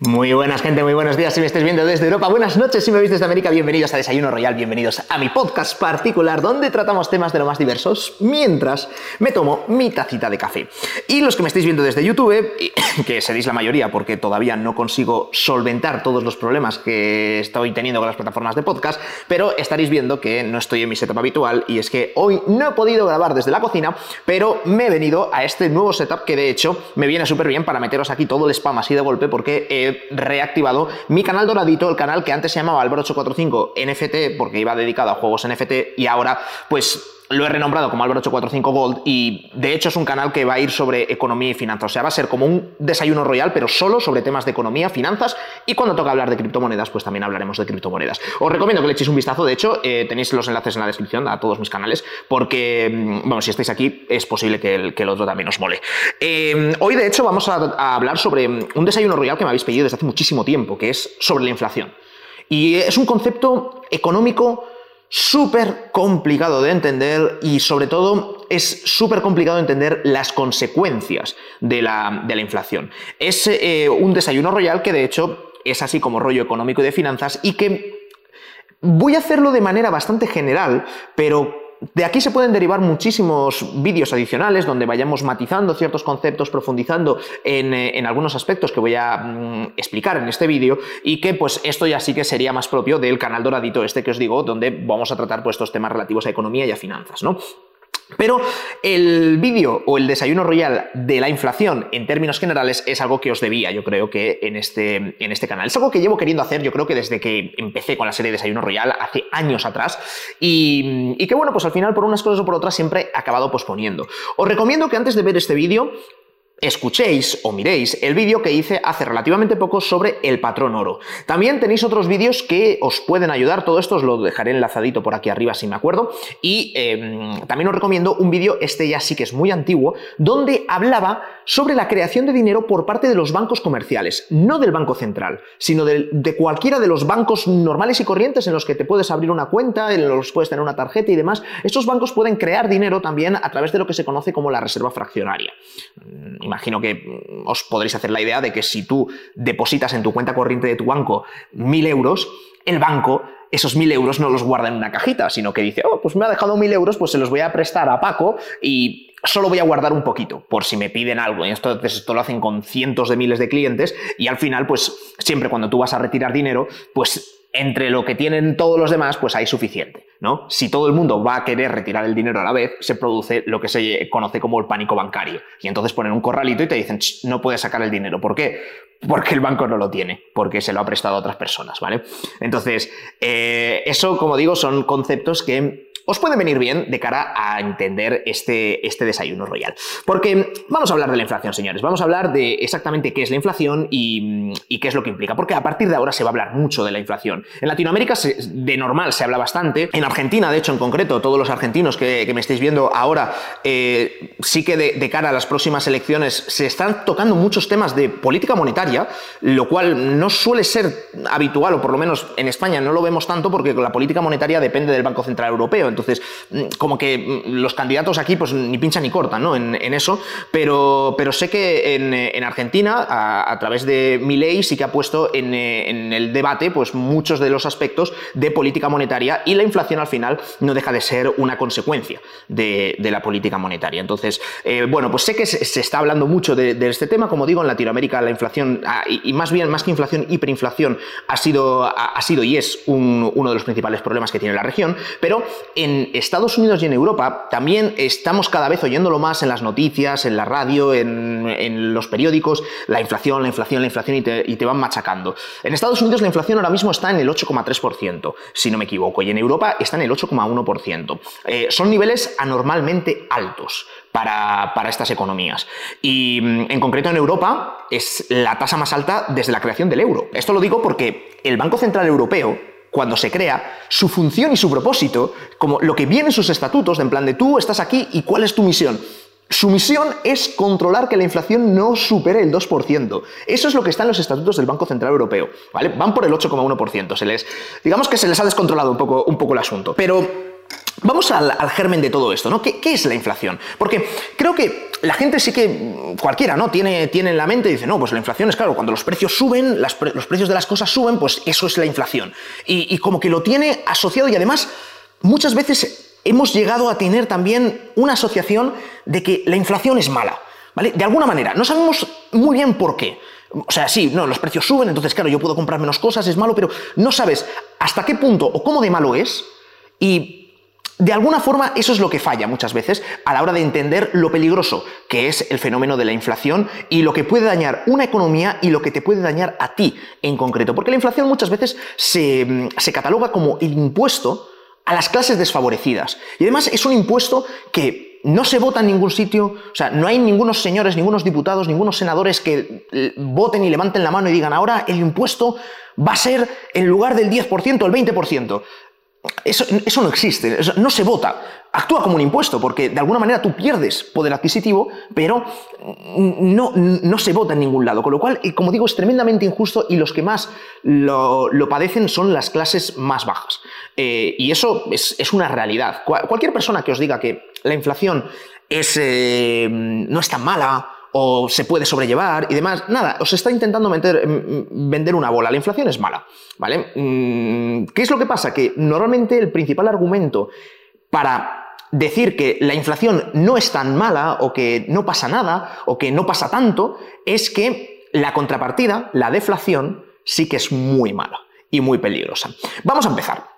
Muy buenas gente, muy buenos días si me estáis viendo desde Europa, buenas noches si me veis desde América, bienvenidos a Desayuno Royal, bienvenidos a mi podcast particular donde tratamos temas de lo más diversos mientras me tomo mi tacita de café. Y los que me estáis viendo desde YouTube, que seréis la mayoría porque todavía no consigo solventar todos los problemas que estoy teniendo con las plataformas de podcast, pero estaréis viendo que no estoy en mi setup habitual y es que hoy no he podido grabar desde la cocina, pero me he venido a este nuevo setup que de hecho me viene súper bien para meteros aquí todo el spam así de golpe porque... he reactivado mi canal doradito, el canal que antes se llamaba Álvaro845 NFT, porque iba dedicado a juegos NFT, y ahora, pues lo he renombrado como Álvaro 845 Gold y de hecho es un canal que va a ir sobre economía y finanzas. O sea, va a ser como un desayuno royal, pero solo sobre temas de economía, finanzas y cuando toca hablar de criptomonedas, pues también hablaremos de criptomonedas. Os recomiendo que le echéis un vistazo, de hecho, eh, tenéis los enlaces en la descripción a todos mis canales, porque, mm, bueno, si estáis aquí es posible que el, otro también os mole. Eh, hoy, de hecho, vamos a, a hablar sobre un desayuno royal que me habéis pedido desde hace muchísimo tiempo, que es sobre la inflación. Y es un concepto económico súper complicado de entender y sobre todo es súper complicado entender las consecuencias de la, inflación. Es eh, un desayuno royal que de hecho es así como rollo económico y de finanzas y que voy a hacerlo de manera bastante general, pero de aquí se pueden derivar muchísimos vídeos adicionales donde vayamos matizando ciertos conceptos, profundizando en, eh, algunos aspectos que voy a mm, explicar en este vídeo y que pues esto ya sí que sería más propio del canal doradito este que os digo, donde vamos a tratar pues estos temas relativos a economía y a finanzas, ¿no? Pero el vídeo o el desayuno royal de la inflación en términos generales es algo que os debía, yo creo que en este, en este canal. Es algo que llevo queriendo hacer, yo creo que desde que empecé con la serie Desayuno Royal hace años atrás y, y que bueno, pues al final por unas cosas o por otras siempre he acabado posponiendo. Os recomiendo que antes de ver este vídeo escuchéis o miréis el vídeo que hice hace relativamente poco sobre el patrón oro. También tenéis otros vídeos que os pueden ayudar, todo esto os lo dejaré enlazadito por aquí arriba si me acuerdo, y em, también os recomiendo un vídeo, este ya sí que es muy antiguo, donde hablaba sobre la creación de dinero por parte de los bancos comerciales, no del Banco Central, sino de, de cualquiera de los bancos normales y corrientes en los que te puedes abrir una cuenta, en los que puedes tener una tarjeta y demás. Estos bancos pueden crear dinero también a través de lo que se conoce como la reserva fraccionaria imagino que mm, os podréis hacer la idea de que si tú depositas en tu cuenta corriente de tu banco mil euros, el banco esos mil euros no los guarda en una cajita, sino que dice, oh, pues me ha dejado mil euros, pues se los voy a prestar a Paco y solo voy a guardar un poquito por si me piden algo. Y esto, esto lo hacen con cientos de miles de clientes y al final, pues siempre cuando tú vas a retirar dinero, pues entre lo que tienen todos los demás, pues hay suficiente, ¿no? Si todo el mundo va a querer retirar el dinero a la vez, se produce lo que se conoce como el pánico bancario. Y entonces ponen un corralito y te dicen, no puedes sacar el dinero. ¿Por qué? Porque el banco no lo tiene, porque se lo ha prestado a otras personas, ¿vale? Entonces, eh, eso, como digo, son conceptos que os puede venir bien de cara a entender este, este desayuno royal. Porque vamos a hablar de la inflación, señores. Vamos a hablar de exactamente qué es la inflación y, qué es lo que implica. Porque a partir de ahora se va a hablar mucho de la inflación. En Latinoamérica de normal se habla bastante. En Argentina, de hecho, en concreto, todos los argentinos que, me estáis viendo ahora, eh, sí que de, cara a las próximas elecciones se están tocando muchos temas de política monetaria, lo cual no suele ser habitual, o por lo menos en España no lo vemos tanto porque la política monetaria depende del Banco Central Europeo. Entonces, mm, como que mm, los candidatos aquí, pues ni pinchan ni cortan, ¿no? En, eso, pero, pero sé que en, Argentina, a, través de ley sí que ha puesto en, el debate, pues muchos de los aspectos de política monetaria y la inflación al final no deja de ser una consecuencia de, la política monetaria. Entonces, eh, bueno, pues sé que se, está hablando mucho de, este tema, como digo, en Latinoamérica la inflación, ah, y, más bien, más que inflación, hiperinflación, ha sido, ha, sido y es uno de los principales problemas que tiene la región, pero en en Estados Unidos y en Europa también estamos cada vez oyéndolo más en las noticias, en la radio, en, los periódicos, la inflación, la inflación, la inflación y te, van machacando. En Estados Unidos la inflación ahora mismo está en el 8,3%, si no me equivoco, y en Europa está en el 8,1%. Eh, son niveles anormalmente altos. Para, estas economías. Y mm, en concreto en Europa es la tasa más alta desde la creación del euro. Esto lo digo porque el Banco Central Europeo cuando se crea, su función y su propósito, como lo que viene en sus estatutos, en plan de tú estás aquí y cuál es tu misión. Su misión es controlar que la inflación no supere el 2%. Eso es lo que está en los estatutos del Banco Central Europeo. ¿vale? Van por el 8,1%. Se les, digamos que se les ha descontrolado un poco, un poco el asunto. Pero Vamos al, germen de todo esto, ¿no? ¿Qué, es la inflación? Porque creo que la gente sí que, cualquiera, ¿no? Tiene, tiene en la mente y dice, no, pues la inflación es claro, cuando los precios suben, los precios de las cosas suben, pues eso es la inflación. Y, como que lo tiene asociado y además muchas veces hemos llegado a tener también una asociación de que la inflación es mala, ¿vale? De alguna manera, no sabemos muy bien por qué. O sea, sí, no, los precios suben, entonces claro, yo puedo comprar menos cosas, es malo, pero no sabes hasta qué punto o cómo de malo es y de alguna forma, eso es lo que falla muchas veces a la hora de entender lo peligroso que es el fenómeno de la inflación y lo que puede dañar una economía y lo que te puede dañar a ti en concreto. Porque la inflación muchas veces se, mm, se cataloga como el impuesto a las clases desfavorecidas. Y además es un impuesto que no se vota en ningún sitio, o sea, no hay ningunos señores, ningunos diputados, ningunos senadores que eh, voten y levanten la mano y digan ahora el impuesto va a ser en lugar del 10%, el 20%. Eso, no existe, no se vota. Actúa como un impuesto, porque de alguna manera tú pierdes poder adquisitivo, pero no, no se vota en ningún lado. Con lo cual, como digo, es tremendamente injusto y los que más lo, padecen son las clases más bajas. Eh, y eso es, una realidad. cualquier persona que os diga que la inflación es, eh, no es tan mala, o se puede sobrellevar y demás. Nada, os está intentando meter, mm, vender una bola. La inflación es mala, ¿vale? Mm, ¿Qué es lo que pasa? Que normalmente el principal argumento para decir que la inflación no es tan mala o que no pasa nada o que no pasa tanto es que la contrapartida, la deflación, sí que es muy mala y muy peligrosa. Vamos a empezar.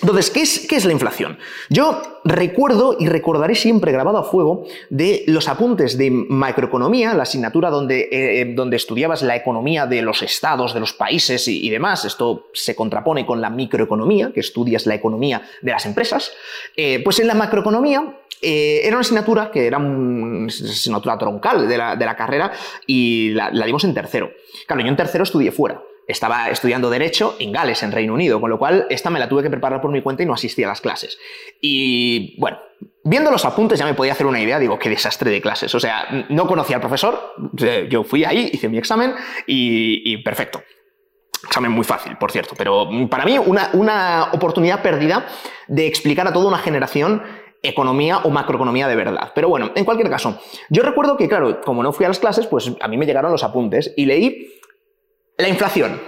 Entonces, ¿qué es, ¿qué es, la inflación? Yo recuerdo y recordaré siempre grabado a fuego de los apuntes de macroeconomía, la asignatura donde, eh, eh, estudiabas la economía de los estados, de los países y, demás. Esto se contrapone con la microeconomía, que estudias la economía de las empresas. Eh, pues en la macroeconomía era una asignatura que era una asignatura troncal de la, de la carrera y la, la dimos en tercero. Claro, yo en tercero estudié fuera estaba estudiando Derecho en Gales, en Reino Unido, con lo cual esta me la tuve que preparar por mi cuenta y no asistí a las clases. Y bueno, viendo los apuntes ya me podía hacer una idea, digo, qué desastre de clases. O sea, no conocía al profesor, yo fui ahí, hice mi examen y, perfecto. Examen muy fácil, por cierto, pero para mí una, una oportunidad perdida de explicar a toda una generación economía o macroeconomía de verdad. Pero bueno, en cualquier caso, yo recuerdo que, claro, como no fui a las clases, pues a mí me llegaron los apuntes y leí la inflación.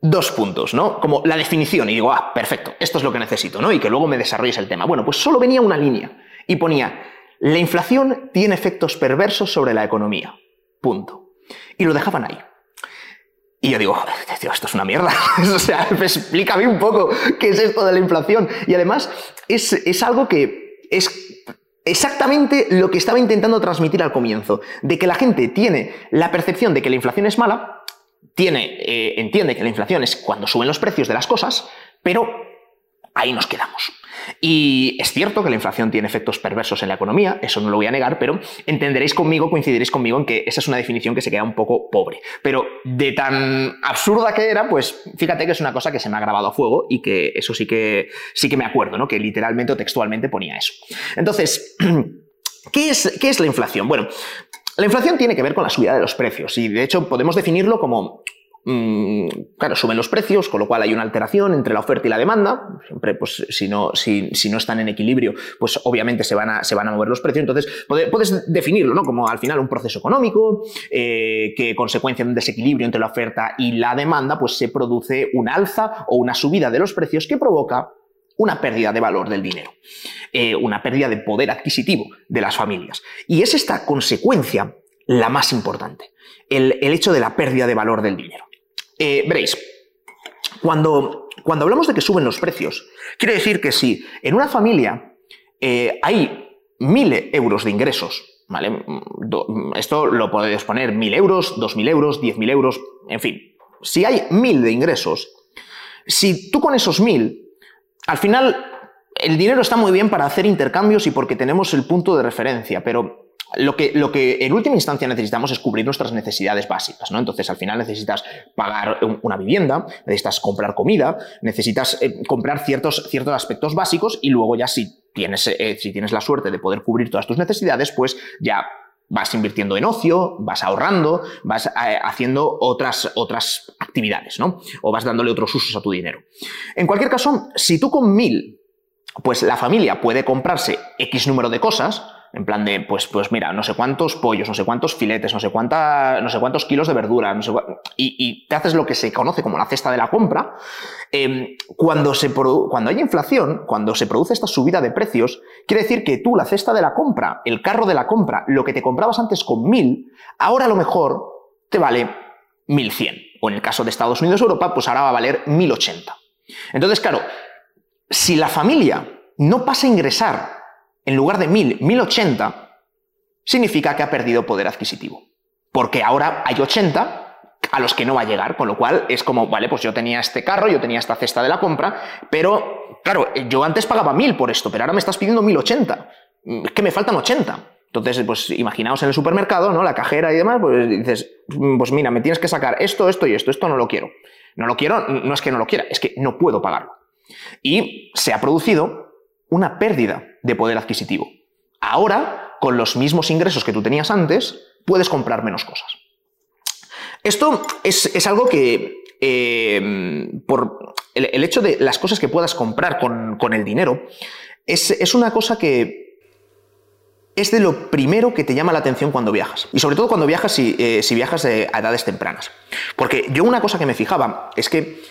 Dos puntos, ¿no? Como la definición, y digo, ah, perfecto, esto es lo que necesito, ¿no? Y que luego me desarrolles el tema. Bueno, pues solo venía una línea y ponía, la inflación tiene efectos perversos sobre la economía. Punto. Y lo dejaban ahí. Y yo digo, tío, esto es una mierda. o sea, explícame un poco qué es esto de la inflación. Y además, es, es algo que es exactamente lo que estaba intentando transmitir al comienzo, de que la gente tiene la percepción de que la inflación es mala, tiene, eh, entiende que la inflación es cuando suben los precios de las cosas, pero ahí nos quedamos. Y es cierto que la inflación tiene efectos perversos en la economía, eso no lo voy a negar, pero entenderéis conmigo, coincidiréis conmigo en que esa es una definición que se queda un poco pobre. Pero de tan absurda que era, pues fíjate que es una cosa que se me ha grabado a fuego y que eso sí que, sí que me acuerdo, ¿no? Que literalmente o textualmente ponía eso. Entonces, ¿qué es, ¿qué es la inflación? Bueno, la inflación tiene que ver con la subida de los precios y de hecho podemos definirlo como mm, claro, suben los precios, con lo cual hay una alteración entre la oferta y la demanda. Siempre, pues, si no, si, no están en equilibrio, pues obviamente se van a, se van a mover los precios. Entonces, puedes definirlo, ¿no? Como al final un proceso económico, eh, que consecuencia de un desequilibrio entre la oferta y la demanda, pues se produce una alza o una subida de los precios que provoca una pérdida de valor del dinero, eh, una pérdida de poder adquisitivo de las familias. Y es esta consecuencia la más importante, el, hecho de la pérdida de valor del dinero. Eh, veréis, cuando, cuando hablamos de que suben los precios, quiere decir que si en una familia eh, hay mil euros de ingresos, ¿vale? Esto lo podéis poner mil euros, dos mil euros, diez mil euros, en fin. Si hay mil de ingresos, si tú con esos mil al final, el dinero está muy bien para hacer intercambios y porque tenemos el punto de referencia, pero lo que, lo que, en última instancia necesitamos es cubrir nuestras necesidades básicas, ¿no? Entonces, al final necesitas pagar una vivienda, necesitas comprar comida, necesitas eh, comprar ciertos, ciertos aspectos básicos y luego ya si tienes, eh, si tienes la suerte de poder cubrir todas tus necesidades, pues ya vas invirtiendo en ocio, vas ahorrando, vas eh, haciendo otras, otras actividades, ¿no? O vas dándole otros usos a tu dinero. En cualquier caso, si tú con mil pues la familia puede comprarse X número de cosas, en plan de, pues, pues mira, no sé cuántos pollos, no sé cuántos filetes, no sé, cuánta, no sé cuántos kilos de verdura, no sé y, te haces lo que se conoce como la cesta de la compra. Em, cuando, se cuando hay inflación, cuando se produce esta subida de precios, quiere decir que tú, la cesta de la compra, el carro de la compra, lo que te comprabas antes con 1000, ahora a lo mejor te vale 1100. O en el caso de Estados Unidos Europa, pues ahora va a valer 1080. Entonces, claro, si la familia no pasa a ingresar en lugar de 1000, 1080, significa que ha perdido poder adquisitivo. Porque ahora hay 80 a los que no va a llegar, con lo cual es como, vale, pues yo tenía este carro, yo tenía esta cesta de la compra, pero claro, yo antes pagaba 1000 por esto, pero ahora me estás pidiendo 1080. Es que me faltan 80. Entonces, pues imaginaos en el supermercado, ¿no? La cajera y demás, pues dices, pues mira, me tienes que sacar esto, esto y esto, esto no lo quiero. No lo quiero, no es que no lo quiera, es que no puedo pagarlo. Y se ha producido una pérdida de poder adquisitivo. Ahora, con los mismos ingresos que tú tenías antes, puedes comprar menos cosas. Esto es, algo que, eh, por el, hecho de las cosas que puedas comprar con, el dinero, es, una cosa que es de lo primero que te llama la atención cuando viajas. Y sobre todo cuando viajas, si, eh, si viajas a edades tempranas. Porque yo una cosa que me fijaba es que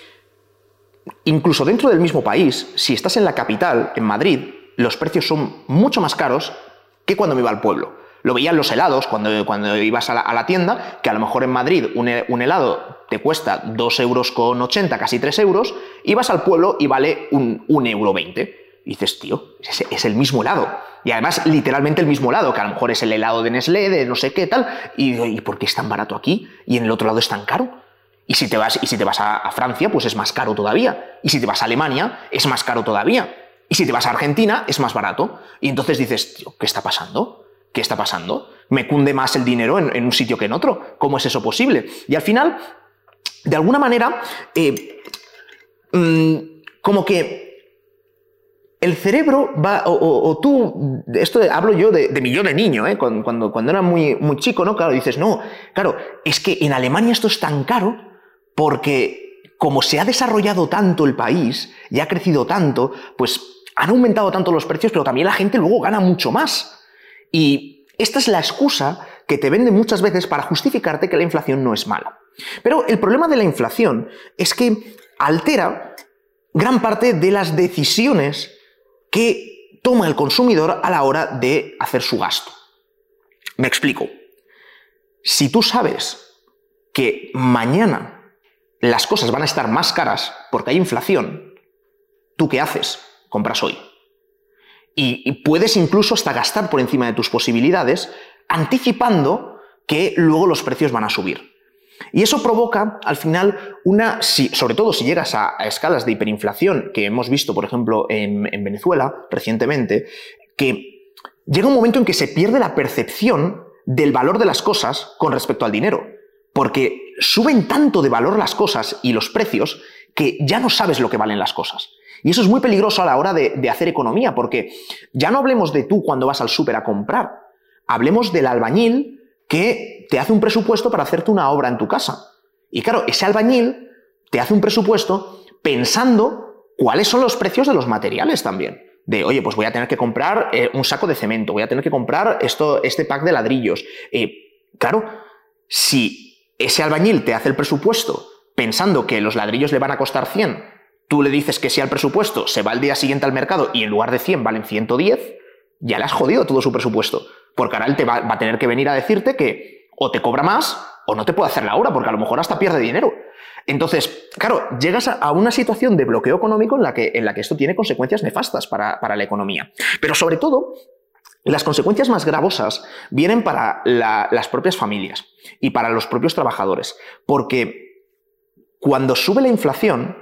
incluso dentro del mismo país, si estás en la capital, en Madrid, los precios son mucho más caros que cuando me iba al pueblo. Lo veían los helados cuando, cuando ibas a la, tienda, que a lo mejor en Madrid un, helado te cuesta 2 euros con 80, casi 3 euros, y vas al pueblo y vale un, euro 20. Y dices, tío, es, el mismo helado. Y además, literalmente el mismo helado, que a lo mejor es el helado de Nestlé, de no sé qué tal. Y, ¿y por qué es tan barato aquí y en el otro lado es tan caro? Y si te vas, y si te vas a, a Francia, pues es más caro todavía. Y si te vas a Alemania, es más caro todavía. Y si te vas a Argentina, es más barato. Y entonces dices, tío, ¿qué está pasando? ¿Qué está pasando? ¿Me cunde más el dinero en, un sitio que en otro? ¿Cómo es eso posible? Y al final, de alguna manera, eh, mm, como que el cerebro va, o, tú, esto hablo yo de, de mi yo de niño, ¿eh? cuando, cuando, era muy, muy chico, ¿no? Claro, dices, no, claro, es que en Alemania esto es tan caro porque como se ha desarrollado tanto el país y ha crecido tanto, pues han aumentado tanto los precios, pero también la gente luego gana mucho más. Y esta es la excusa que te venden muchas veces para justificarte que la inflación no es mala. Pero el problema de la inflación es que altera gran parte de las decisiones que toma el consumidor a la hora de hacer su gasto. Me explico. Si tú sabes que mañana las cosas van a estar más caras porque hay inflación, ¿tú qué haces? Compras hoy. Y, puedes incluso hasta gastar por encima de tus posibilidades, anticipando que luego los precios van a subir. Y eso provoca, al final, una, sobre todo si llegas a, escalas de hiperinflación que hemos visto, por ejemplo, en, en, Venezuela recientemente, que llega un momento en que se pierde la percepción del valor de las cosas con respecto al dinero. Porque suben tanto de valor las cosas y los precios que ya no sabes lo que valen las cosas. Y eso es muy peligroso a la hora de, hacer economía, porque ya no hablemos de tú cuando vas al súper a comprar, hablemos del albañil que te hace un presupuesto para hacerte una obra en tu casa. Y claro, ese albañil te hace un presupuesto pensando cuáles son los precios de los materiales también. De, oye, pues voy a tener que comprar eh, un saco de cemento, voy a tener que comprar esto, este pack de ladrillos. Eh, claro, si ese albañil te hace el presupuesto pensando que los ladrillos le van a costar 100 tú le dices que si al presupuesto, se va al día siguiente al mercado y en lugar de 100 valen 110, ya le has jodido todo su presupuesto. Porque ahora él te va, a tener que venir a decirte que o te cobra más o no te puede hacer la obra, porque a lo mejor hasta pierde dinero. Entonces, claro, llegas a, una situación de bloqueo económico en la que, en la que esto tiene consecuencias nefastas para, la economía. Pero sobre todo, las consecuencias más gravosas vienen para las propias familias y para los propios trabajadores, porque cuando sube la inflación,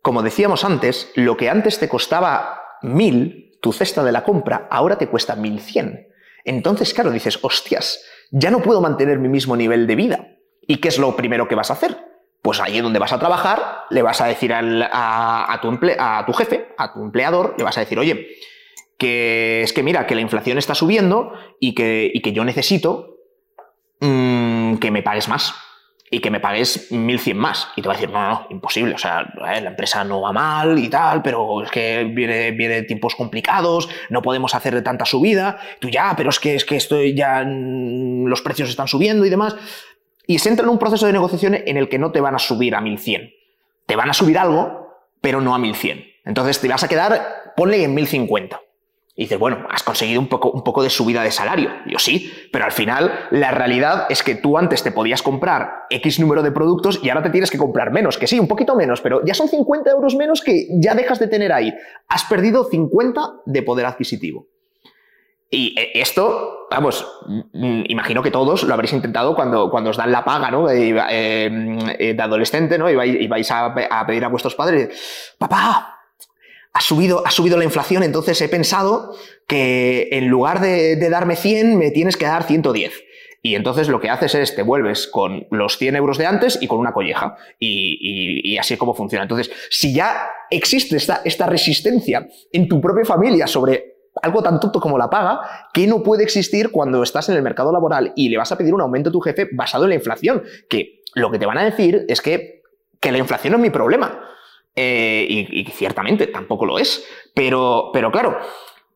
como decíamos antes, lo que antes te costaba mil, tu cesta de la compra, ahora te cuesta mil cien. Entonces, claro, dices, hostias, ya no puedo mantener mi mismo nivel de vida. ¿Y qué es lo primero que vas a hacer? Pues ahí donde vas a trabajar, le vas a decir a, tu jefe, a tu empleador, le vas a decir, oye, que es que mira, que la inflación está subiendo y que, que yo necesito mm, que me pagues más. Y que me pagues 1.100 más. Y te va a decir, no, no, imposible. O sea, eh, la empresa no va mal y tal, pero es que viene, viene tiempos complicados, no podemos hacer tanta subida. Tú ya, pero es que, es que estoy ya, mm, los precios están subiendo y demás. Y se entra en un proceso de negociación en el que no te van a subir a 1.100. Te van a subir algo, pero no a 1.100. Entonces te vas a quedar, ponle en 1.050. Y dices, bueno, has conseguido un poco, un poco de subida de salario. Yo sí, pero al final la realidad es que tú antes te podías comprar X número de productos y ahora te tienes que comprar menos, que sí, un poquito menos, pero ya son 50 euros menos que ya dejas de tener ahí. Has perdido 50 de poder adquisitivo. Y eh, esto, vamos, mm, imagino que todos lo habréis intentado cuando, cuando os dan la paga, ¿no? De, eh, adolescente, ¿no? Y vais, a pedir a vuestros padres, papá, ha subido, ha subido la inflación, entonces he pensado que en lugar de, darme 100, me tienes que dar 110. Y entonces lo que haces es te vuelves con los 100 euros de antes y con una colleja. Y, así es como funciona. Entonces, si ya existe esta, esta resistencia en tu propia familia sobre algo tan tonto como la paga, que no puede existir cuando estás en el mercado laboral y le vas a pedir un aumento a tu jefe basado en la inflación? Que lo que te van a decir es que, que la inflación no es mi problema eh, y, ciertamente tampoco lo es. Pero, pero claro,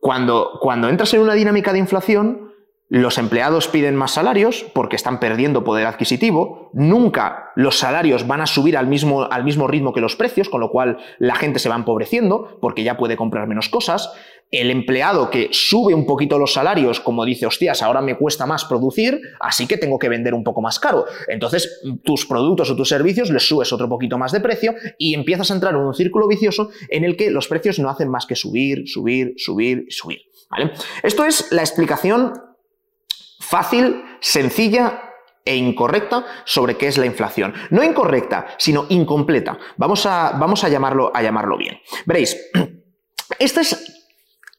cuando, cuando entras en una dinámica de inflación, los empleados piden más salarios porque están perdiendo poder adquisitivo. Nunca los salarios van a subir al mismo, al mismo ritmo que los precios, con lo cual la gente se va empobreciendo porque ya puede comprar menos cosas el empleado que sube un poquito los salarios, como dice, hostias, ahora me cuesta más producir, así que tengo que vender un poco más caro. Entonces, tus productos o tus servicios les subes otro poquito más de precio y empiezas a entrar en un círculo vicioso en el que los precios no hacen más que subir, subir, subir, subir. ¿vale? Esto es la explicación fácil, sencilla e incorrecta sobre qué es la inflación. No incorrecta, sino incompleta. Vamos a, vamos a, llamarlo, a llamarlo bien. Veréis, esta es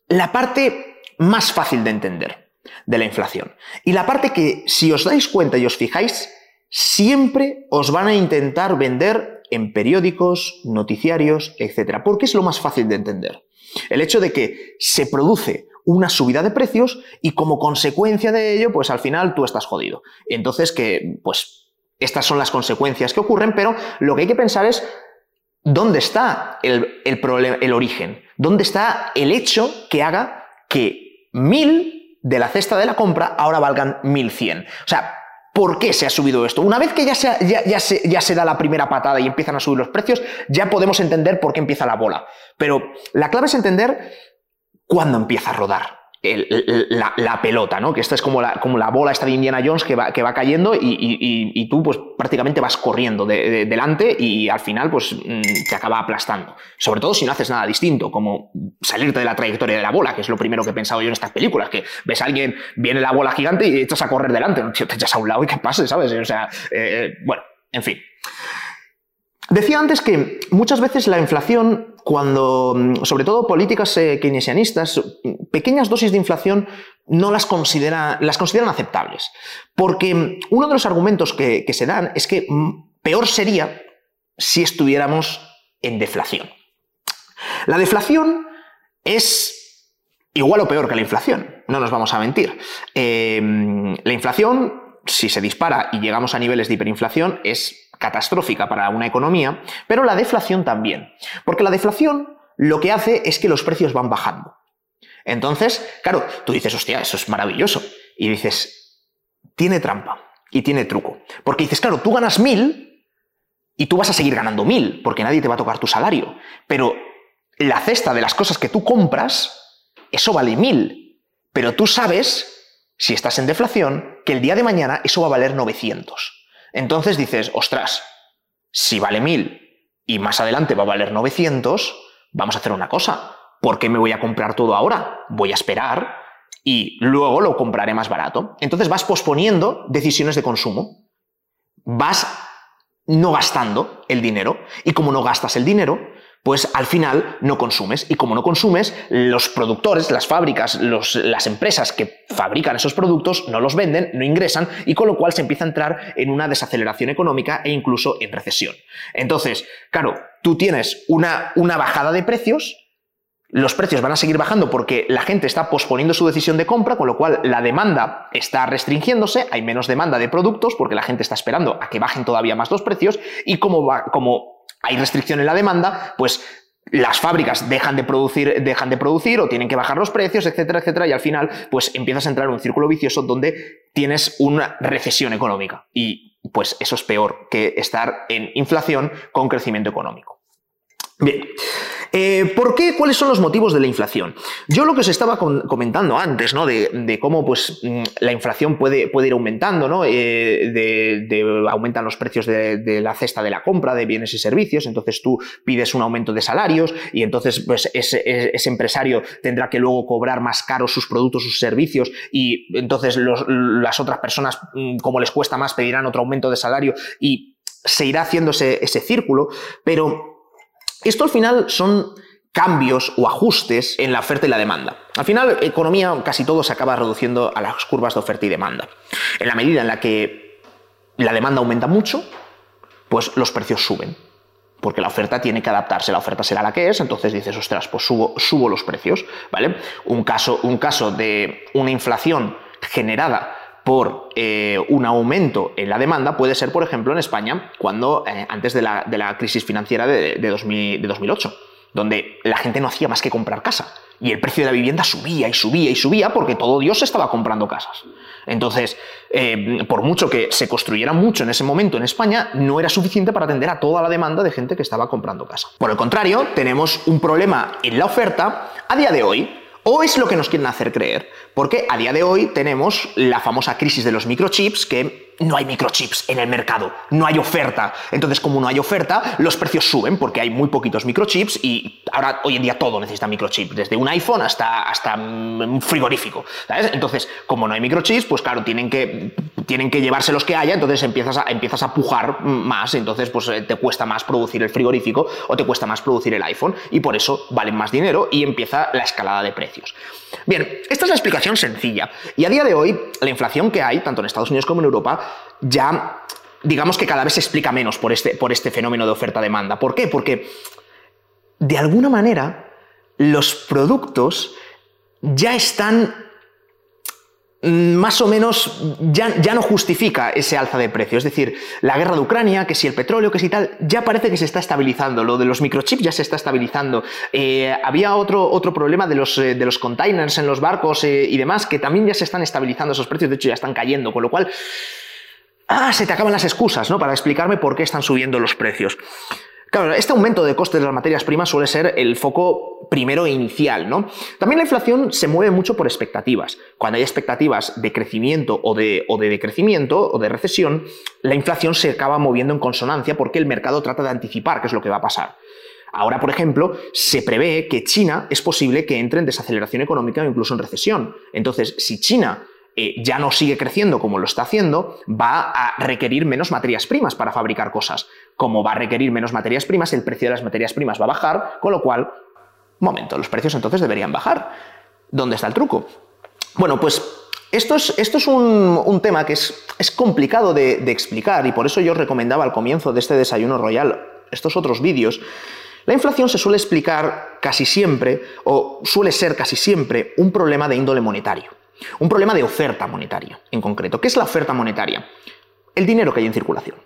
la parte más fácil de entender de la inflación. Y la parte que, si os dais cuenta y os fijáis, siempre os van a intentar vender en periódicos, noticiarios, etc. Porque es lo más fácil de entender. El hecho de que se produce una subida de precios y como consecuencia de ello, pues al final tú estás jodido. Entonces que, pues, estas son las consecuencias que ocurren, pero lo que hay que pensar es ¿Dónde está el, problema, el origen? ¿Dónde está el hecho que haga que mil de la cesta de la compra ahora valgan 1100? O sea, ¿por qué se ha subido esto? Una vez que ya se da la primera patada y empiezan a subir los precios, ya podemos entender por qué empieza la bola. Pero la clave es entender cuándo empieza a rodar la, pelota, ¿no? Que esta es como la, como la bola esta de Indiana Jones que va, que va cayendo y, tú pues prácticamente vas corriendo de, delante y al final pues mm, te acaba aplastando. Sobre todo si no haces nada distinto, como salirte de la trayectoria de la bola, que es lo primero que he pensado yo en estas películas, que ves a alguien, viene la bola gigante y echas a correr delante, te echas a un lado y qué pase, ¿sabes? O sea, eh, bueno, en fin. Decía antes que muchas veces la inflación, cuando, mm, sobre todo políticas eh, keynesianistas, pequeñas dosis de inflación no las, considera, las consideran aceptables. Porque mm, uno de los argumentos que, se dan es que mm, peor sería si estuviéramos en deflación. La deflación es igual o peor que la inflación, no nos vamos a mentir. Eh, la inflación, si se dispara y llegamos a niveles de hiperinflación, es catastrófica para una economía, pero la deflación también. Porque la deflación lo que hace es que los precios van bajando. Entonces, claro, tú dices, hostia, eso es maravilloso. Y dices, tiene trampa y tiene truco. Porque dices, claro, tú ganas mil y tú vas a seguir ganando mil, porque nadie te va a tocar tu salario. Pero la cesta de las cosas que tú compras, eso vale mil. Pero tú sabes, si estás en deflación, que el día de mañana eso va a valer 900. Entonces dices, ostras, si vale 1000 y más adelante va a valer 900, vamos a hacer una cosa. ¿Por qué me voy a comprar todo ahora? Voy a esperar y luego lo compraré más barato. Entonces vas posponiendo decisiones de consumo. Vas no gastando el dinero. Y como no gastas el dinero, pues al final no consumes. Y como no consumes, los productores, las fábricas, las empresas que fabrican esos productos no los venden, no ingresan y con lo cual se empieza a entrar en una desaceleración económica e incluso en recesión. Entonces, claro, tú tienes una, una bajada de precios los precios van a seguir bajando porque la gente está posponiendo su decisión de compra, con lo cual la demanda está restringiéndose, hay menos demanda de productos porque la gente está esperando a que bajen todavía más los precios y como, va, como hay restricción en la demanda, pues las fábricas dejan de producir, dejan de producir o tienen que bajar los precios, etcétera, etcétera, y al final, pues empiezas a entrar en un círculo vicioso donde tienes una recesión económica. Y pues eso es peor que estar en inflación con crecimiento económico. Bien. Eh, ¿Por qué? ¿Cuáles son los motivos de la inflación? Yo lo que os estaba comentando antes, ¿no? De, cómo pues, mm, la inflación puede, puede ir aumentando, ¿no? Eh, aumentan los precios de, la cesta de la compra de bienes y servicios, entonces tú pides un aumento de salarios y entonces pues, ese, empresario tendrá que luego cobrar más caros sus productos, sus servicios y entonces las otras personas, mm, como les cuesta más, pedirán otro aumento de salario y se irá haciéndose ese círculo, pero esto al final son cambios o ajustes en la oferta y la demanda. Al final, economía casi todo se acaba reduciendo a las curvas de oferta y demanda. En la medida en la que la demanda aumenta mucho, pues los precios suben. Porque la oferta tiene que adaptarse, la oferta será la que es, entonces dices, ostras, pues subo, subo los precios, ¿vale? Un caso, un caso de una inflación generada por eh, un aumento en la demanda puede ser, por ejemplo, en España, cuando eh, antes de la, crisis financiera de, 2008, donde la gente no hacía más que comprar casa y el precio de la vivienda subía y subía y subía porque todo Dios estaba comprando casas. Entonces, eh, por mucho que se construyera mucho en ese momento en España, no era suficiente para atender a toda la demanda de gente que estaba comprando casa. Por el contrario, tenemos un problema en la oferta a día de hoy o es lo que nos quieren hacer creer, porque a día de hoy tenemos la famosa crisis de los microchips que no hay microchips en el mercado, no hay oferta. Entonces, como no hay oferta, los precios suben porque hay muy poquitos microchips y ahora hoy en día todo necesita microchips, desde un iPhone hasta, hasta un frigorífico. Entonces, como no hay microchips, pues claro, tienen que, tienen que llevarse los que haya, entonces empiezas a, empiezas a pujar más, entonces pues eh, te cuesta más producir el frigorífico o te cuesta más producir el iPhone y por eso valen más dinero y empieza la escalada de precios. Bien, esta es la explicación sencilla y a día de hoy la inflación que hay, tanto en Estados Unidos como en Europa, ya digamos que cada vez se explica menos por este, por este fenómeno de oferta-demanda. ¿Por qué? Porque de alguna manera los productos ya están más o menos ya, ya, no justifica ese alza de precio. Es decir, la guerra de Ucrania, que si el petróleo, que si tal, ya parece que se está estabilizando. Lo de los microchips ya se está estabilizando. Eh, había otro, otro problema de los, eh, de los containers en los barcos eh, y demás, que también ya se están estabilizando esos precios, de hecho ya están cayendo, con lo cual ah, se te acaban las excusas, ¿no? Para explicarme por qué están subiendo los precios. Claro, este aumento de costes de las materias primas suele ser el foco primero e inicial, ¿no? También la inflación se mueve mucho por expectativas. Cuando hay expectativas de crecimiento o de, o de decrecimiento o de recesión, la inflación se acaba moviendo en consonancia porque el mercado trata de anticipar qué es lo que va a pasar. Ahora, por ejemplo, se prevé que China es posible que entre en desaceleración económica o incluso en recesión. Entonces, si China eh, ya no sigue creciendo como lo está haciendo, va a requerir menos materias primas para fabricar cosas. Como va a requerir menos materias primas, el precio de las materias primas va a bajar, con lo cual, momento, los precios entonces deberían bajar. ¿Dónde está el truco? Bueno, pues esto es, esto es un, tema que es, es complicado de, de, explicar y por eso yo recomendaba al comienzo de este desayuno royal estos otros vídeos. La inflación se suele explicar casi siempre, o suele ser casi siempre, un problema de índole monetario. Un problema de oferta monetaria, en concreto. ¿Qué es la oferta monetaria? El dinero que hay en circulación.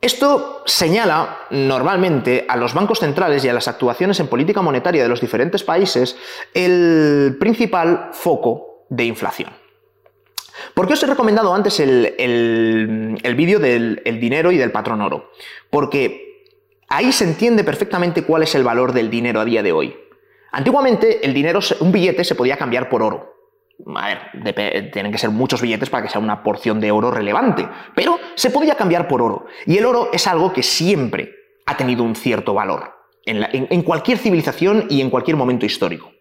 Esto señala normalmente a los bancos centrales y a las actuaciones en política monetaria de los diferentes países el principal foco de inflación. ¿Por qué os he recomendado antes el, vídeo del dinero y del patrón oro? Porque ahí se entiende perfectamente cuál es el valor del dinero a día de hoy. Antiguamente el dinero, un billete se podía cambiar por oro a ver, tienen que ser muchos billetes para que sea una porción de oro relevante, pero se podía cambiar por oro. Y el oro es algo que siempre ha tenido un cierto valor en, cualquier civilización y en cualquier momento histórico.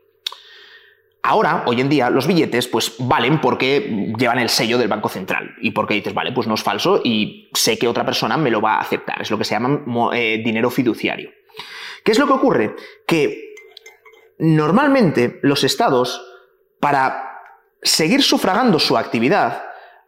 Ahora, hoy en día, los billetes pues valen porque llevan el sello del Banco Central y porque dices, vale, pues no es falso y sé que otra persona me lo va a aceptar. Es lo que se llama eh, dinero fiduciario. ¿Qué es lo que ocurre? Que normalmente los estados, para seguir sufragando su actividad,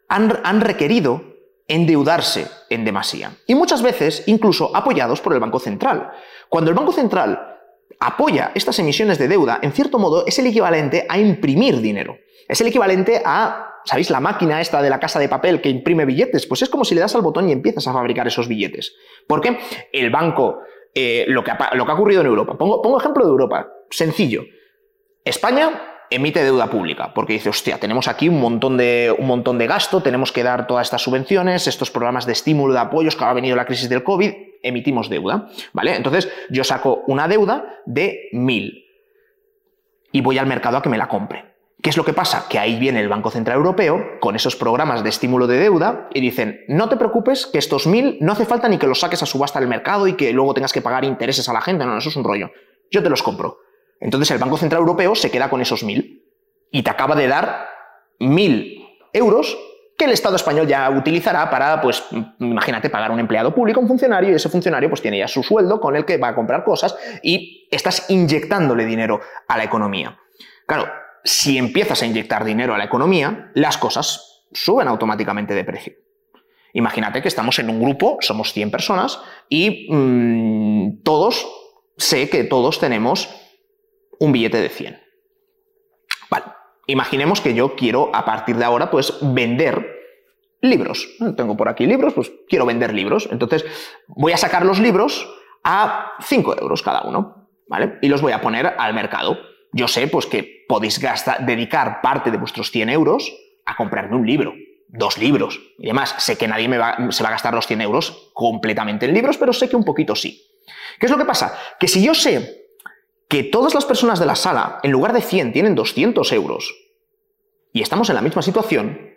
han, requerido endeudarse en demasía. Y muchas veces incluso apoyados por el Banco Central. Cuando el Banco Central apoya estas emisiones de deuda, en cierto modo, es el equivalente a imprimir dinero. Es el equivalente a, ¿sabéis? La máquina esta de la casa de papel que imprime billetes. Pues es como si le das al botón y empiezas a fabricar esos billetes. Porque el banco, eh, lo, que ha, ocurrido en Europa, pongo, pongo ejemplo de Europa, sencillo. España emite deuda pública, porque dice, hostia, tenemos aquí un montón, de, un montón de gasto, tenemos que dar todas estas subvenciones, estos programas de estímulo, de apoyos, que ha venido la crisis del COVID, emitimos deuda, ¿vale? Entonces yo saco una deuda de mil y voy al mercado a que me la compre. ¿Qué es lo que pasa? Que ahí viene el Banco Central Europeo con esos programas de estímulo de deuda y dicen, no te preocupes que estos mil no hace falta ni que los saques a subasta del mercado y que luego tengas que pagar intereses a la gente, no, eso es un rollo. Yo te los compro. Entonces el Banco Central Europeo se queda con esos mil y te acaba de dar mil euros que el Estado español ya utilizará para, pues, imagínate, pagar a un empleado público, un funcionario, y ese funcionario pues tiene ya su sueldo con el que va a comprar cosas y estás inyectándole dinero a la economía. Claro, si empiezas a inyectar dinero a la economía, las cosas suben automáticamente de precio. Imagínate que estamos en un grupo, somos 100 personas, y mmm, todos, sé que todos tenemos un billete de 100. Vale, imaginemos que yo quiero a partir de ahora pues vender libros. Tengo por aquí libros, pues quiero vender libros. Entonces voy a sacar los libros a 5 euros cada uno, ¿vale? Y los voy a poner al mercado. Yo sé pues que podéis gastar, dedicar parte de vuestros 100 euros a comprarme un libro, dos libros. Y además, sé que nadie me va, se va a gastar los 100 euros completamente en libros, pero sé que un poquito sí. ¿Qué es lo que pasa? Que si yo sé que todas las personas de la sala, en lugar de 100, tienen 200 euros, y estamos en la misma situación,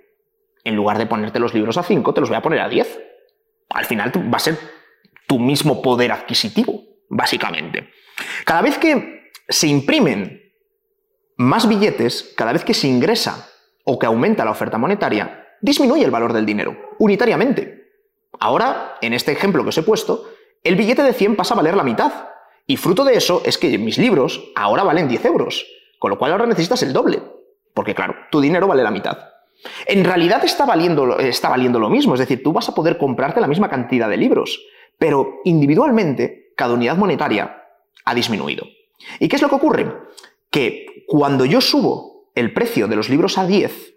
en lugar de ponerte los libros a 5, te los voy a poner a 10. Al final va a ser tu mismo poder adquisitivo, básicamente. Cada vez que se imprimen más billetes, cada vez que se ingresa o que aumenta la oferta monetaria, disminuye el valor del dinero, unitariamente. Ahora, en este ejemplo que os he puesto, el billete de 100 pasa a valer la mitad, y fruto de eso es que mis libros ahora valen 10 euros, con lo cual ahora necesitas el doble, porque claro, tu dinero vale la mitad. En realidad está valiendo, está valiendo lo mismo, es decir, tú vas a poder comprarte la misma cantidad de libros, pero individualmente cada unidad monetaria ha disminuido. ¿Y qué es lo que ocurre? Que cuando yo subo el precio de los libros a 10,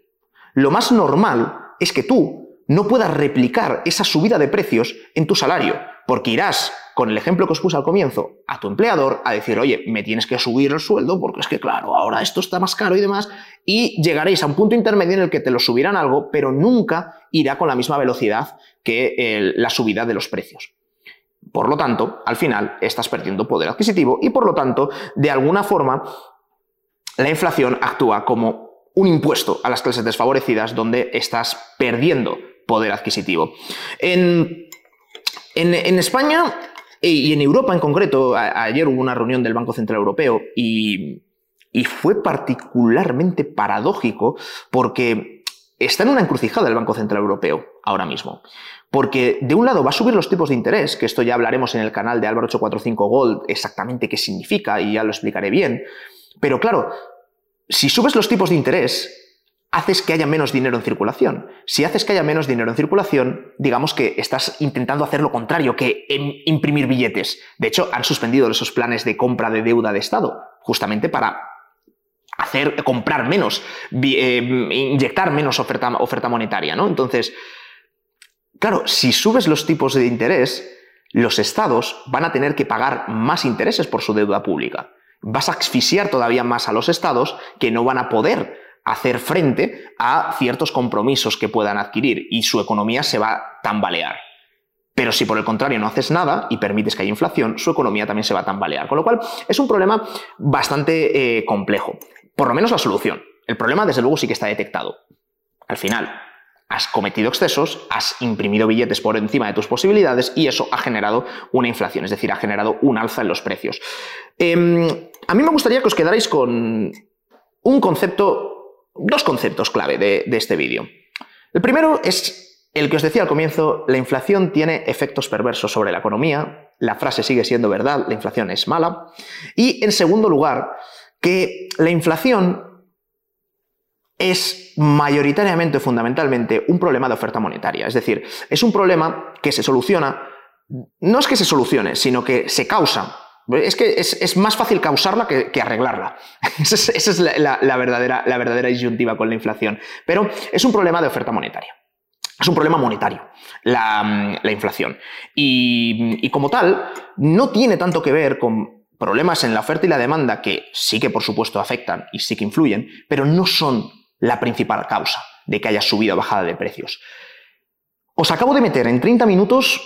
lo más normal es que tú no puedas replicar esa subida de precios en tu salario, porque irás con el ejemplo que os puse al comienzo, a tu empleador a decir, oye, me tienes que subir el sueldo porque es que, claro, ahora esto está más caro y demás, y llegaréis a un punto intermedio en el que te lo subirán algo, pero nunca irá con la misma velocidad que la subida de los precios. Por lo tanto, al final estás perdiendo poder adquisitivo y por lo tanto, de alguna forma, la inflación actúa como un impuesto a las clases desfavorecidas donde estás perdiendo poder adquisitivo. En, en, España y en Europa en concreto, ayer hubo una reunión del Banco Central Europeo y, fue particularmente paradójico porque está en una encrucijada el Banco Central Europeo ahora mismo. Porque de un lado va a subir los tipos de interés, que esto ya hablaremos en el canal de Álvaro 845 Gold exactamente qué significa y ya lo explicaré bien. Pero claro, si subes los tipos de interés, haces que haya menos dinero en circulación. Si haces que haya menos dinero en circulación, digamos que estás intentando hacer lo contrario que imprimir billetes. De hecho, han suspendido esos planes de compra de deuda de Estado, justamente para hacer comprar menos, eh, inyectar menos oferta, oferta monetaria, ¿no? Entonces, claro, si subes los tipos de interés, los estados van a tener que pagar más intereses por su deuda pública. Vas a asfixiar todavía más a los estados que no van a poder hacer frente a ciertos compromisos que puedan adquirir y su economía se va a tambalear. Pero si por el contrario no haces nada y permites que haya inflación, su economía también se va a tambalear. Con lo cual es un problema bastante eh, complejo. Por lo menos la solución. El problema, desde luego, sí que está detectado. Al final, has cometido excesos, has imprimido billetes por encima de tus posibilidades y eso ha generado una inflación, es decir, ha generado un alza en los precios. Em, a mí me gustaría que os quedarais con un concepto dos conceptos clave de, este vídeo. El primero es el que os decía al comienzo, la inflación tiene efectos perversos sobre la economía, la frase sigue siendo verdad, la inflación es mala. Y en segundo lugar, que la inflación es mayoritariamente, fundamentalmente, un problema de oferta monetaria. Es decir, es un problema que se soluciona, no es que se solucione, sino que se causa Es que es, más fácil causarla que, arreglarla. esa es, la, verdadera, la verdadera disyuntiva con la inflación. Pero es un problema de oferta monetaria. Es un problema monetario, la, inflación. y, como tal, no tiene tanto que ver con problemas en la oferta y la demanda que sí que por supuesto afectan y sí que influyen, pero no son la principal causa de que haya subido o bajada de precios. Os acabo de meter en 30 minutos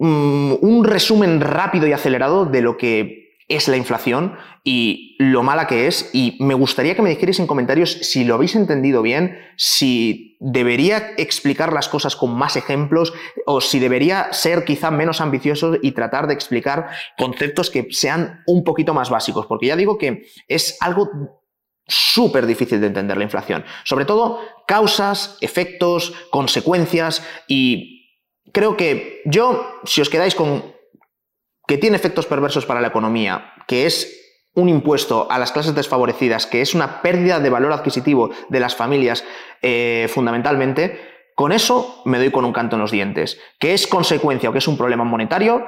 mm, un resumen rápido y acelerado de lo que es la inflación y lo mala que es. Y me gustaría que me dijerais en comentarios si lo habéis entendido bien, si debería explicar las cosas con más ejemplos o si debería ser quizá menos ambicioso y tratar de explicar conceptos que sean un poquito más básicos. Porque ya digo que es algo súper difícil de entender la inflación. Sobre todo causas, efectos, consecuencias y creo que yo, si os quedáis con que tiene efectos perversos para la economía, que es un impuesto a las clases desfavorecidas, que es una pérdida de valor adquisitivo de las familias eh, fundamentalmente, con eso me doy con un canto en los dientes. Que es consecuencia o que es un problema monetario,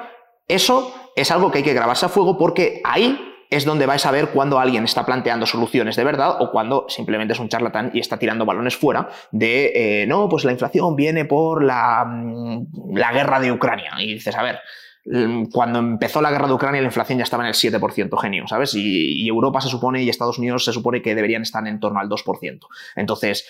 eso es algo que hay que grabarse a fuego porque ahí es donde vais a ver cuando alguien está planteando soluciones de verdad o cuando simplemente es un charlatán y está tirando balones fuera de, eh, no, pues la inflación viene por la, mm, la guerra de Ucrania. Y dices, a ver, Mm, cuando empezó la guerra de Ucrania la inflación ya estaba en el 7%, genio, ¿sabes? Y, Europa se supone y Estados Unidos se supone que deberían estar en torno al 2%. Entonces,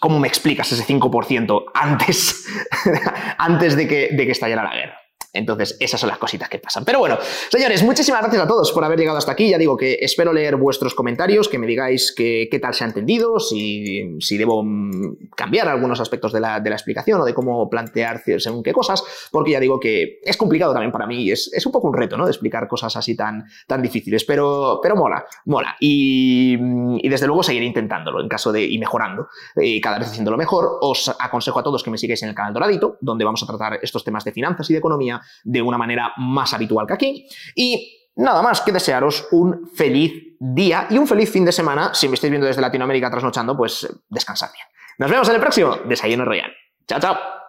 ¿cómo me explicas ese 5% antes, antes de, que, de que estallara la guerra? Entonces, esas son las cositas que pasan. Pero bueno, señores, muchísimas gracias a todos por haber llegado hasta aquí. Ya digo que espero leer vuestros comentarios, que me digáis qué tal se ha entendido, si, si debo mm, cambiar algunos aspectos de la, de la, explicación o de cómo plantear según qué cosas, porque ya digo que es complicado también para mí, es, es un poco un reto, ¿no? De explicar cosas así tan, tan difíciles, pero, pero mola, mola. Y, y desde luego seguiré intentándolo en caso de, y mejorando, y cada vez haciéndolo mejor. Os aconsejo a todos que me sigáis en el canal Doradito, donde vamos a tratar estos temas de finanzas y de economía de una manera más habitual que aquí. Y nada más que desearos un feliz día y un feliz fin de semana. Si me estáis viendo desde Latinoamérica trasnochando, pues descansad bien. Nos vemos en el próximo Desayuno Royal. Chao, chao.